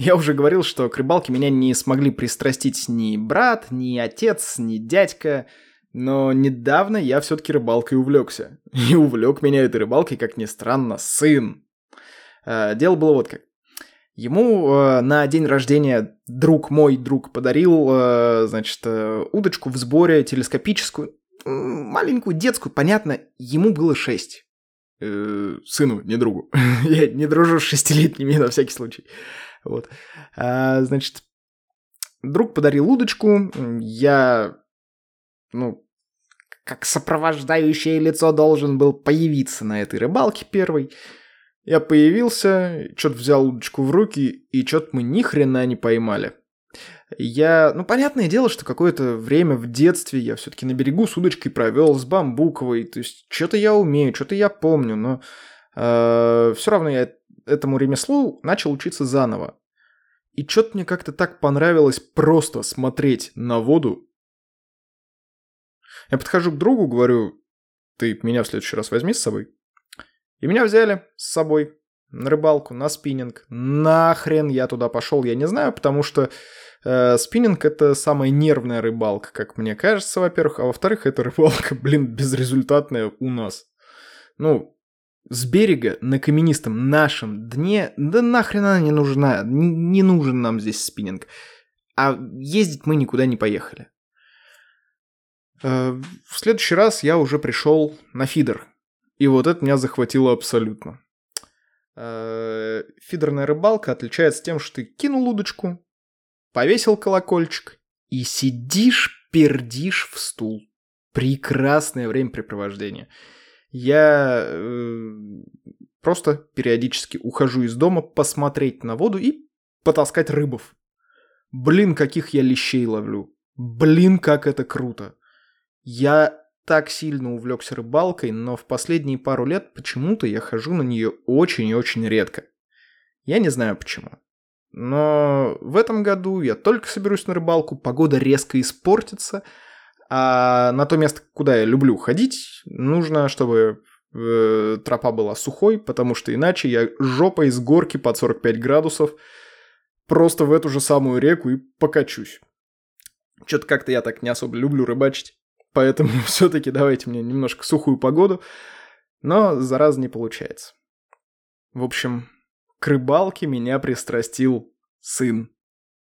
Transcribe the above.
Я уже говорил, что к рыбалке меня не смогли пристрастить ни брат, ни отец, ни дядька, но недавно я все-таки рыбалкой увлекся. И увлек меня этой рыбалкой, как ни странно, сын. Э, дело было вот как. Ему э, на день рождения друг мой друг подарил, э, значит, удочку в сборе телескопическую, маленькую детскую, понятно, ему было 6. Э, сыну, не другу. Я не дружу с шестилетними на всякий случай. Вот. А, значит, друг подарил удочку, я, ну, как сопровождающее лицо должен был появиться на этой рыбалке первой. Я появился, что-то взял удочку в руки, и что-то мы ни хрена не поймали. Я, ну, понятное дело, что какое-то время в детстве я все-таки на берегу с удочкой провел, с бамбуковой, то есть что-то я умею, что-то я помню, но э, все равно я этому ремеслу начал учиться заново. И что-то мне как-то так понравилось просто смотреть на воду. Я подхожу к другу, говорю, ты меня в следующий раз возьми с собой. И меня взяли с собой на рыбалку, на спиннинг. Нахрен я туда пошел, я не знаю, потому что э, спиннинг это самая нервная рыбалка, как мне кажется, во-первых, а во-вторых, это рыбалка, блин, безрезультатная у нас. Ну, с берега на каменистом нашем дне, да нахрен она не нужна, не, нужен нам здесь спиннинг. А ездить мы никуда не поехали. Э, в следующий раз я уже пришел на фидер, и вот это меня захватило абсолютно. Э, фидерная рыбалка отличается тем, что ты кинул удочку, повесил колокольчик и сидишь, пердишь в стул. Прекрасное времяпрепровождение. Я э, просто периодически ухожу из дома посмотреть на воду и потаскать рыбов. Блин, каких я лещей ловлю. Блин, как это круто. Я так сильно увлекся рыбалкой, но в последние пару лет почему-то я хожу на нее очень и очень редко. Я не знаю почему. Но в этом году я только соберусь на рыбалку, погода резко испортится, а на то место, куда я люблю ходить, нужно, чтобы э, тропа была сухой, потому что иначе я жопой с горки под 45 градусов просто в эту же самую реку и покачусь. Что-то как-то я так не особо люблю рыбачить. Поэтому все-таки давайте мне немножко сухую погоду. Но зараза не получается. В общем, к рыбалке меня пристрастил сын.